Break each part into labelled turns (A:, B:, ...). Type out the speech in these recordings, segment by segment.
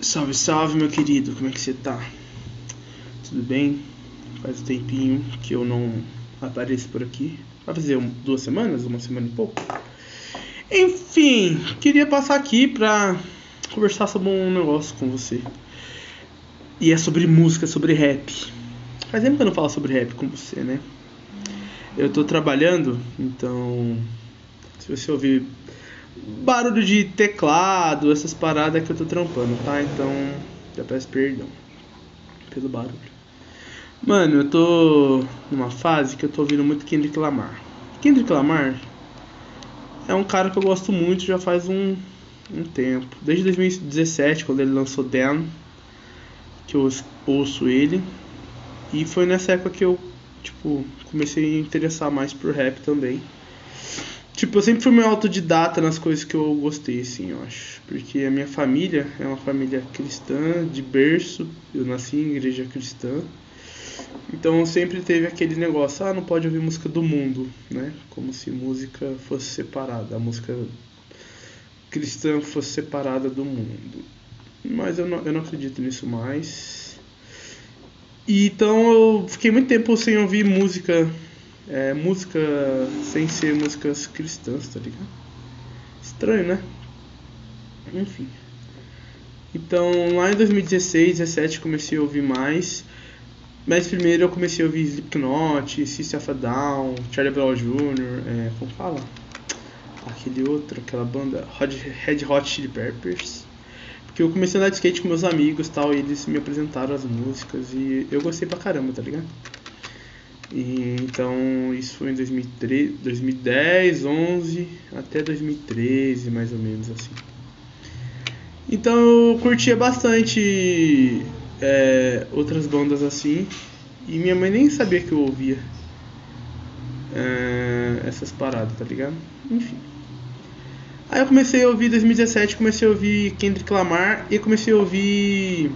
A: Salve, salve, meu querido, como é que você tá? Tudo bem? Faz um tempinho que eu não apareço por aqui. Vai fazer um, duas semanas, uma semana e pouco. Enfim, queria passar aqui pra conversar sobre um negócio com você. E é sobre música, sobre rap. Faz tempo que eu não falo sobre rap com você, né? Eu tô trabalhando, então. Se você ouvir barulho de teclado, essas paradas que eu tô trampando, tá? Então, já peço perdão pelo barulho. Mano, eu tô numa fase que eu tô ouvindo muito Kendrick Lamar. Kendrick Lamar é um cara que eu gosto muito já faz um, um tempo. Desde 2017, quando ele lançou Dan, que eu ouço ele. E foi nessa época que eu, tipo, comecei a interessar mais por rap também. Tipo, eu sempre fui meio autodidata nas coisas que eu gostei, assim, eu acho. Porque a minha família é uma família cristã, de berço. Eu nasci em igreja cristã. Então sempre teve aquele negócio, ah, não pode ouvir música do mundo, né? Como se música fosse separada, a música cristã fosse separada do mundo. Mas eu não, eu não acredito nisso mais. E, então eu fiquei muito tempo sem ouvir música é, música sem ser músicas cristãs, tá ligado? Estranho, né? Enfim. Então, lá em 2016, 2017 comecei a ouvir mais. Mas primeiro eu comecei a ouvir Slipknot, System of a Down, Charlie Brown Jr., é, como fala? Aquele outro, aquela banda Red Hot Chili Peppers. Porque eu comecei a andar de skate com meus amigos tal, e eles me apresentaram as músicas e eu gostei pra caramba, tá ligado? E, então isso foi em 2003, 2010, 11 até 2013 mais ou menos assim. Então eu curtia bastante é, outras bandas assim e minha mãe nem sabia que eu ouvia é, essas paradas, tá ligado? Enfim. Aí eu comecei a ouvir 2017, comecei a ouvir Kendrick Lamar e comecei a ouvir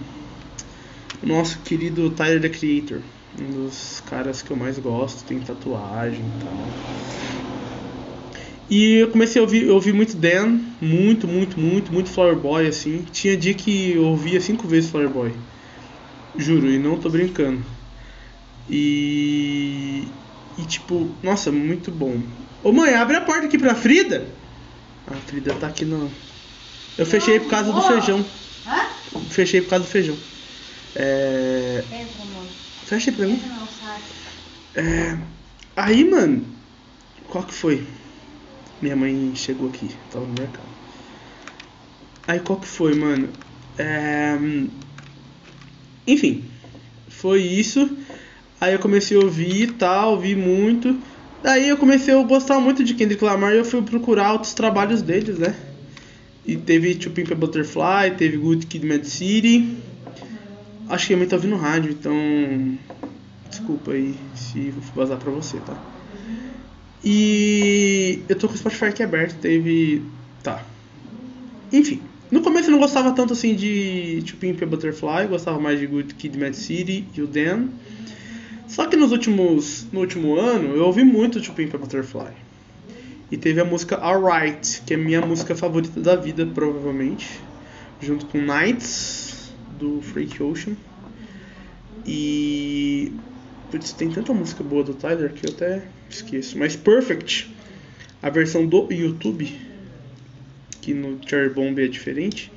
A: o nosso querido Tyler the Creator um dos caras que eu mais gosto, tem tatuagem e tal. E eu comecei a ouvir, eu ouvi muito Dan, muito, muito, muito, muito Flower Boy, assim. Tinha dia que eu ouvia cinco vezes Flower Boy. Juro, e não tô brincando. E. E tipo, nossa, muito bom. Ô mãe, abre a porta aqui pra Frida. A Frida tá aqui no. Eu fechei por causa do feijão. Hã? Fechei por causa do feijão. É. Entra, amor. Fecha aí pra mim. É, aí, mano, qual que foi? Minha mãe chegou aqui, tava no mercado. Aí qual que foi, mano? É, enfim, foi isso. Aí eu comecei a ouvir e tal, ouvi muito. Daí eu comecei a gostar muito de Kendrick Lamar e eu fui procurar outros trabalhos deles, né? E teve a Butterfly, teve Good Kid, Mad City. Acho que a mãe tá ouvindo rádio, então. Desculpa aí se vou vazar pra você, tá? E eu tô com o Spotify aqui aberto, teve. Tá. Enfim. No começo eu não gostava tanto assim de To Pimp a Butterfly, gostava mais de Good Kid Mad City e o Dan. Só que nos últimos, no último ano eu ouvi muito To Pimp a Butterfly. E teve a música Alright, que é a minha música favorita da vida, provavelmente. Junto com Nights, do Freak Ocean. E. Putz, tem tanta música boa do Tyler que eu até esqueço. Mas Perfect, a versão do YouTube, que no Cherry Bomb é diferente.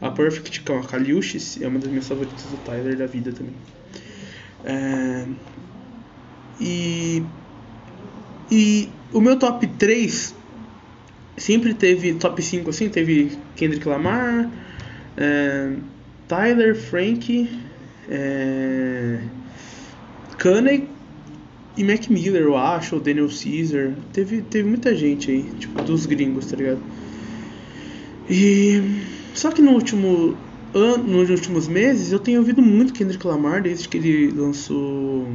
A: A Perfect com a Kaliushis é uma das minhas favoritas do Tyler da vida também. É... E. E o meu top 3 sempre teve top 5 assim, teve Kendrick Lamar, é, Tyler, Frank, é... Kanye e Mac Miller, eu acho, ou Daniel Caesar. Teve, teve muita gente aí, tipo, dos gringos, tá ligado? E. Só que no último ano, nos últimos meses, eu tenho ouvido muito Kendrick Lamar desde que ele lançou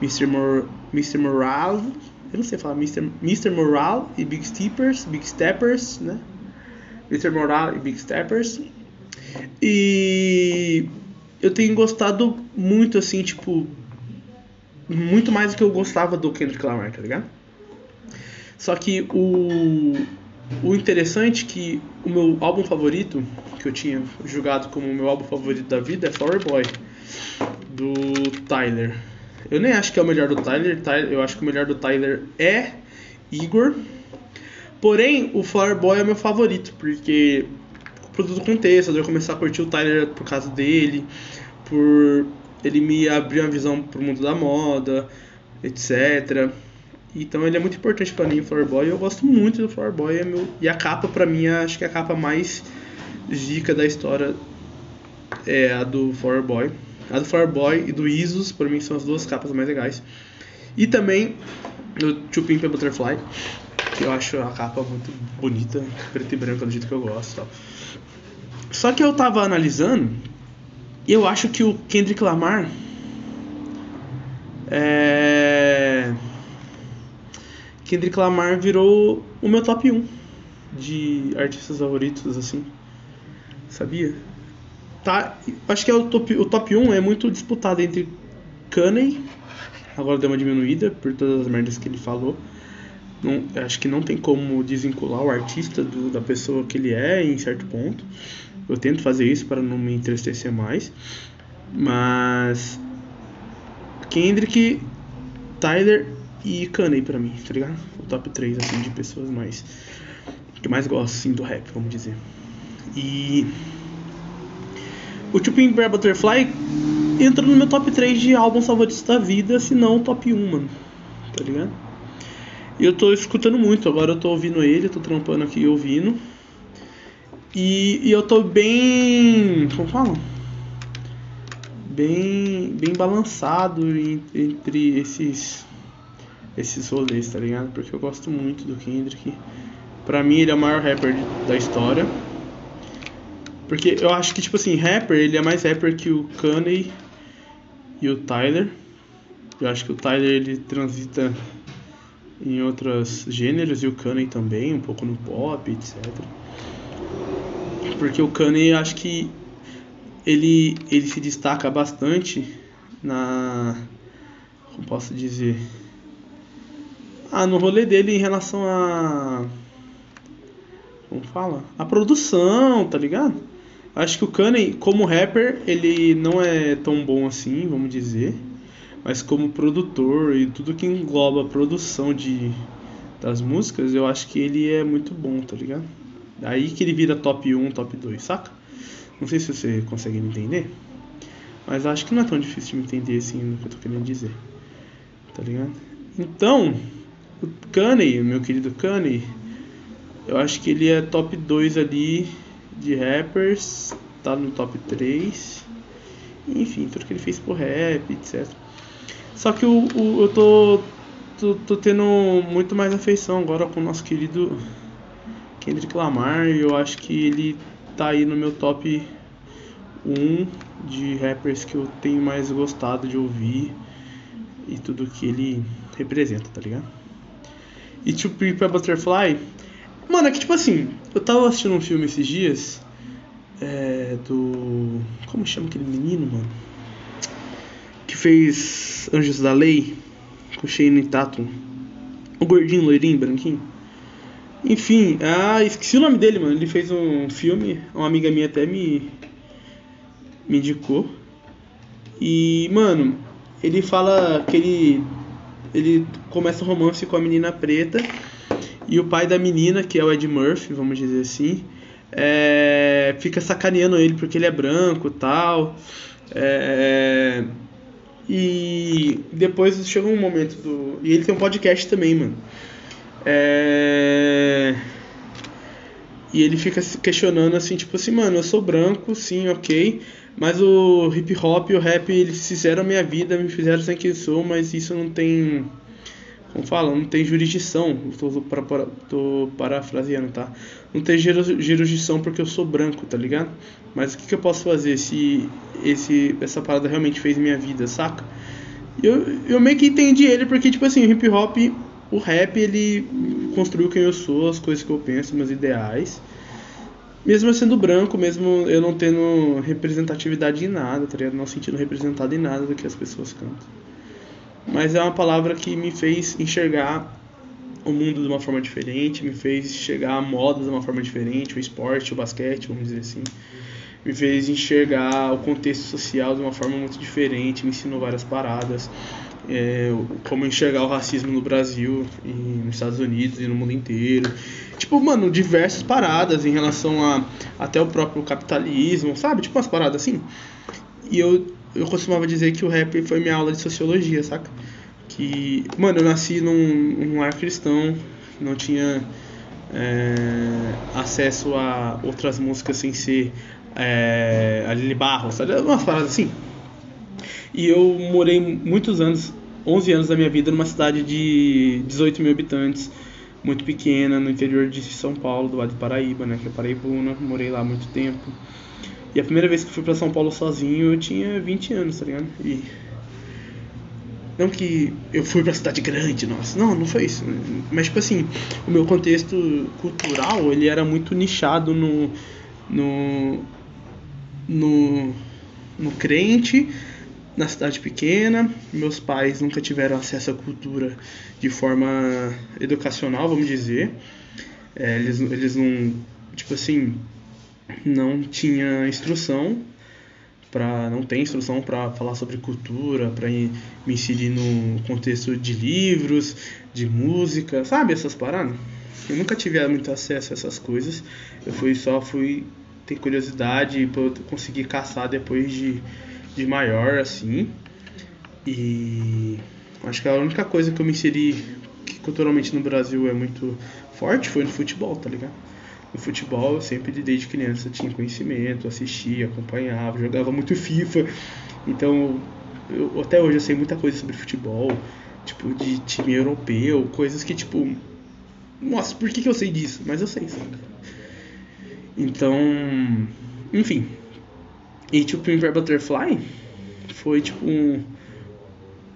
A: Mr. Mor Mr. Eu não sei falar Mr. Mr. Moral e Big Steppers, Big Steppers, né? Mr. Moral e Big Steppers. E eu tenho gostado muito, assim, tipo. Muito mais do que eu gostava do Kendrick Lamar, tá ligado? Só que o. o interessante é que o meu álbum favorito, que eu tinha julgado como o meu álbum favorito da vida, é Flower Boy, do Tyler. Eu nem acho que é o melhor do Tyler, eu acho que o melhor do Tyler é Igor. Porém, o Flower Boy é meu favorito, porque por todo o contexto, eu começar a curtir o Tyler por causa dele, por ele me abrir uma visão pro mundo da moda, etc. Então ele é muito importante para mim, o Flower Boy. Eu gosto muito do Flower Boy. É meu... E a capa, para mim, acho que é a capa mais zica da história é a do Flower Boy. A do Flower Boy e do Isus, para mim, são as duas capas mais legais. E também do Pimp Butterfly, que eu acho a capa muito bonita, preto e branco do jeito que eu gosto. Tal. Só que eu tava analisando e eu acho que o Kendrick Lamar é... Kendrick Lamar virou o meu top 1 de artistas favoritos, assim. Sabia? Tá, acho que é o top, o top 1 é muito disputado entre Kanye, agora deu uma diminuída por todas as merdas que ele falou. Não, acho que não tem como desvincular o artista do, da pessoa que ele é em certo ponto. Eu tento fazer isso para não me entristecer mais. Mas Kendrick, Tyler e Kanye pra mim, tá ligado? O top 3 assim de pessoas mais que mais gosto assim do rap, vamos dizer. E o Chupin Bear Butterfly entra no meu top 3 de álbuns favoritos da vida, se não top 1, mano. Tá ligado? E eu tô escutando muito, agora eu tô ouvindo ele, tô trampando aqui ouvindo. E, e eu tô bem. Como fala? Bem, bem balançado entre esses esses rolês, tá ligado? Porque eu gosto muito do Kendrick. Pra mim, ele é o maior rapper da história. Porque eu acho que, tipo assim, rapper, ele é mais rapper que o Kanye e o Tyler. Eu acho que o Tyler, ele transita em outros gêneros e o Kanye também, um pouco no pop, etc. Porque o Kanye, acho que ele, ele se destaca bastante na... Como posso dizer? Ah, no rolê dele em relação a. Como fala? A produção, tá ligado? Acho que o Kanye, como rapper, ele não é tão bom assim, vamos dizer. Mas como produtor e tudo que engloba a produção de, das músicas, eu acho que ele é muito bom, tá ligado? Aí que ele vira top 1, top 2, saca? Não sei se você consegue me entender. Mas acho que não é tão difícil de me entender assim no que eu tô querendo dizer. Tá ligado? Então, o Kanye, meu querido Kanye, eu acho que ele é top 2 ali de rappers, tá no top 3. Enfim, tudo que ele fez por rap, etc. Só que o, o eu tô, tô, tô, tendo muito mais afeição agora com o nosso querido Kendrick Lamar. E eu acho que ele tá aí no meu top 1 de rappers que eu tenho mais gostado de ouvir e tudo que ele representa, tá ligado? E To Prepare Butterfly. Mano, é que tipo assim, eu tava assistindo um filme esses dias. É, do. Como chama aquele menino, mano? Que fez Anjos da Lei com Shane Tatum. O gordinho, loirinho, branquinho. Enfim, ah, esqueci o nome dele, mano. Ele fez um filme, uma amiga minha até me, me indicou. E, mano, ele fala que ele ele começa um romance com a menina preta e o pai da menina, que é o Ed Murphy, vamos dizer assim, é, fica sacaneando ele porque ele é branco tal. É, e depois chega um momento do. E ele tem um podcast também, mano. É, e ele fica se questionando assim, tipo assim, mano, eu sou branco, sim, ok. Mas o hip hop e o rap, eles fizeram a minha vida, me fizeram ser quem sou, mas isso não tem. Como fala? Não tem jurisdição. Tô, para, tô parafraseando, tá? Não tem jurisdição porque eu sou branco, tá ligado? Mas o que, que eu posso fazer se esse, essa parada realmente fez minha vida, saca? Eu, eu meio que entendi ele porque, tipo assim, o hip hop, o rap, ele construiu quem eu sou, as coisas que eu penso, meus ideais mesmo eu sendo branco, mesmo eu não tendo representatividade em nada, tá ligado? Não sentindo representado em nada do que as pessoas cantam. Mas é uma palavra que me fez enxergar o mundo de uma forma diferente, me fez chegar a moda de uma forma diferente, o esporte, o basquete, vamos dizer assim. Me fez enxergar o contexto social de uma forma muito diferente, me ensinou várias paradas, é, como enxergar o racismo no Brasil e nos Estados Unidos e no mundo inteiro. Tipo, mano, diversas paradas em relação a até o próprio capitalismo, sabe? Tipo umas paradas assim. E eu, eu costumava dizer que o rap foi minha aula de sociologia, saca? Que, mano, eu nasci num, num lar cristão, não tinha é, acesso a outras músicas sem ser é, a Lili Barros, sabe? Umas assim. E eu morei muitos anos, 11 anos da minha vida, numa cidade de 18 mil habitantes, muito pequena, no interior de São Paulo, do Vale do Paraíba, né? Que é Paraibuna, morei lá muito tempo. E a primeira vez que fui para São Paulo sozinho, eu tinha 20 anos, tá ligado? E não que eu fui pra cidade grande, nossa, não, não foi isso. Mas, tipo assim, o meu contexto cultural, ele era muito nichado no. no. no, no crente, na cidade pequena. Meus pais nunca tiveram acesso à cultura de forma educacional, vamos dizer. É, eles, eles não. Tipo assim, não tinha instrução para não tem instrução para falar sobre cultura, para me inserir no contexto de livros, de música, sabe essas paradas? Eu nunca tive muito acesso a essas coisas. Eu fui só fui ter curiosidade para conseguir caçar depois de, de maior assim. E acho que a única coisa que eu me inseri que culturalmente no Brasil é muito forte foi no futebol, tá ligado? No futebol eu sempre desde criança tinha conhecimento, assistia, acompanhava, jogava muito FIFA. Então, eu, até hoje eu sei muita coisa sobre futebol, tipo de time europeu, coisas que tipo, nossa, por que, que eu sei disso? Mas eu sei, sabe? Então, enfim. E tipo, Pimper Butterfly foi tipo um,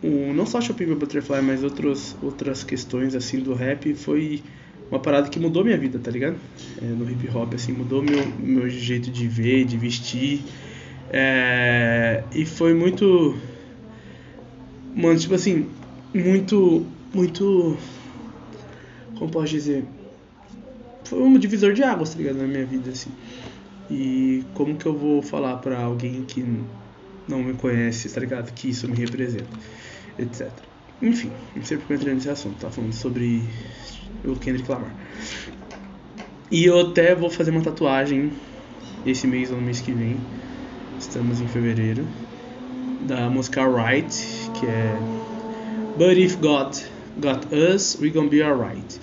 A: um não só Shopping Butterfly, mas outros, outras questões assim do rap foi uma parada que mudou minha vida, tá ligado? É, no hip hop, assim, mudou meu, meu jeito de ver, de vestir. É, e foi muito. Mano, tipo assim, muito. Muito. Como posso dizer? Foi um divisor de águas, tá ligado? Na minha vida, assim. E como que eu vou falar pra alguém que não me conhece, tá ligado? Que isso me representa, etc. Enfim, não sei porque eu entrei nesse assunto, tá falando sobre o Kendrick Lamar. E eu até vou fazer uma tatuagem esse mês ou no mês que vem. Estamos em fevereiro. Da música Right, que é But if God got us, we gonna be alright.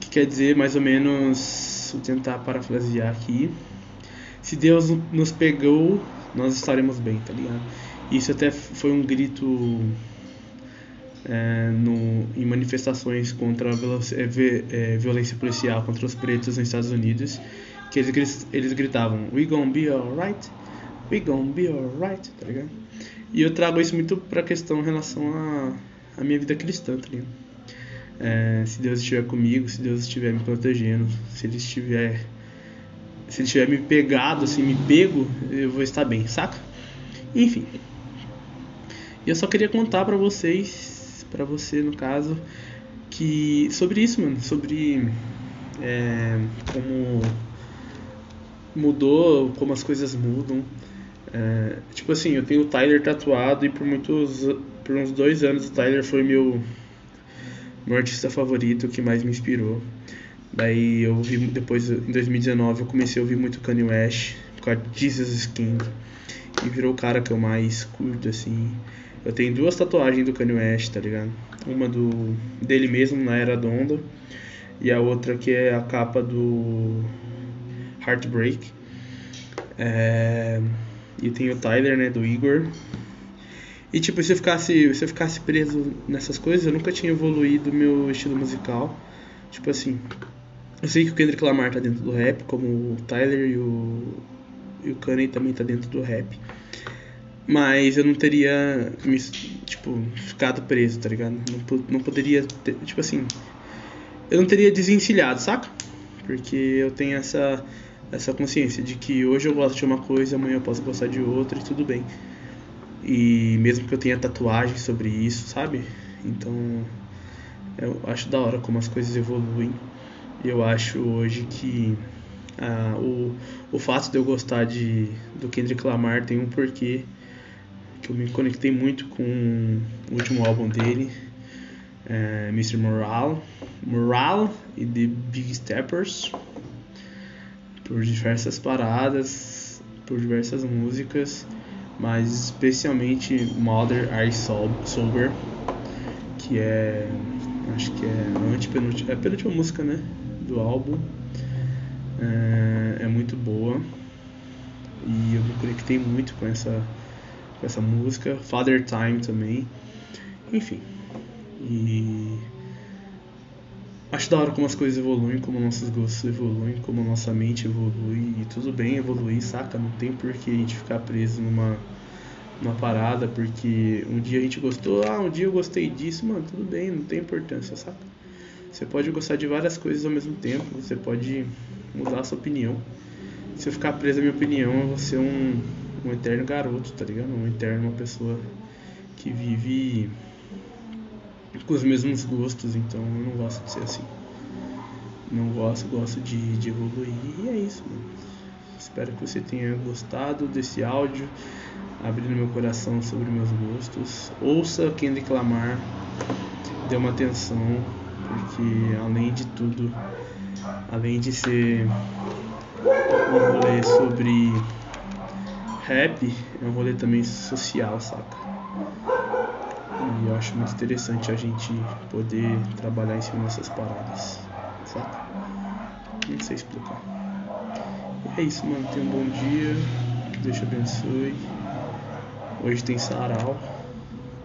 A: Que quer dizer mais ou menos, vou tentar parafrasear aqui. Se Deus nos pegou, nós estaremos bem, tá ligado? Isso até foi um grito é, no, em manifestações contra a é, é, violência policial contra os pretos nos Estados Unidos, que eles, eles gritavam We gonna be alright, we gonna be alright, tá ligado? E eu trago isso muito pra questão em relação à a, a, minha vida cristã, tá ligado? É, se Deus estiver comigo, se Deus estiver me protegendo, se Ele estiver se ele tiver me pegado, assim, me pego, eu vou estar bem, saca? Enfim. Eu só queria contar pra vocês para você, no caso, que sobre isso, mano, sobre é, como mudou, como as coisas mudam. É, tipo assim, eu tenho o Tyler tatuado e por muitos, por uns dois anos o Tyler foi meu meu artista favorito, que mais me inspirou. Daí eu vi depois em 2019 eu comecei a ouvir muito Kanye West com a Jesus Skin e virou o cara que eu mais curto assim. Eu tenho duas tatuagens do Kanye West, tá ligado? Uma do dele mesmo na era Donda e a outra que é a capa do Heartbreak. É... E tem o Tyler, né, do Igor. E tipo, se eu ficasse, se eu ficasse preso nessas coisas, eu nunca tinha evoluído meu estilo musical. Tipo assim, eu sei que o Kendrick Lamar tá dentro do rap, como o Tyler e o e o Kanye também tá dentro do rap. Mas eu não teria me, tipo, ficado preso, tá ligado? Não, não poderia ter, tipo assim, eu não teria desencilhado, saca? Porque eu tenho essa essa consciência de que hoje eu gosto de uma coisa, amanhã eu posso gostar de outra e tudo bem. E mesmo que eu tenha tatuagem sobre isso, sabe? Então, Eu acho da hora como as coisas evoluem. Eu acho hoje que ah, o, o fato de eu gostar de, do Kendrick Lamar tem um porquê que eu me conectei muito com o último álbum dele, é, Mr. Morale e The Big Steppers, por diversas paradas, por diversas músicas, mas especialmente Mother I Sober, que é acho que é a antepenúltima, é a penúltima música, né, do álbum. É, é muito boa e eu me conectei muito com essa essa música, Father Time também, enfim. E acho da hora como as coisas evoluem, como nossos gostos evoluem, como nossa mente evolui e tudo bem evoluir, saca? Não tem por que a gente ficar preso numa uma parada porque um dia a gente gostou, ah, um dia eu gostei disso, mano, tudo bem, não tem importância, saca? Você pode gostar de várias coisas ao mesmo tempo, você pode mudar a sua opinião. Se eu ficar preso à minha opinião, eu vou ser um, um eterno garoto, tá ligado? Um eterno, uma pessoa que vive com os mesmos gostos, então eu não gosto de ser assim. Não gosto, gosto de, de evoluir e é isso, mano. Espero que você tenha gostado desse áudio abrindo meu coração sobre meus gostos. Ouça Kendrick Lamar, dê uma atenção, porque além de tudo, além de ser um rolê sobre rap, é um rolê também social, saca? E eu acho muito interessante a gente poder trabalhar em cima dessas paradas, saca? Não sei explicar. É isso, mano. Tenha um bom dia. Deus te abençoe. Hoje tem sarau.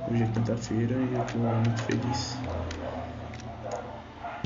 A: Hoje é quinta-feira e eu tô muito feliz.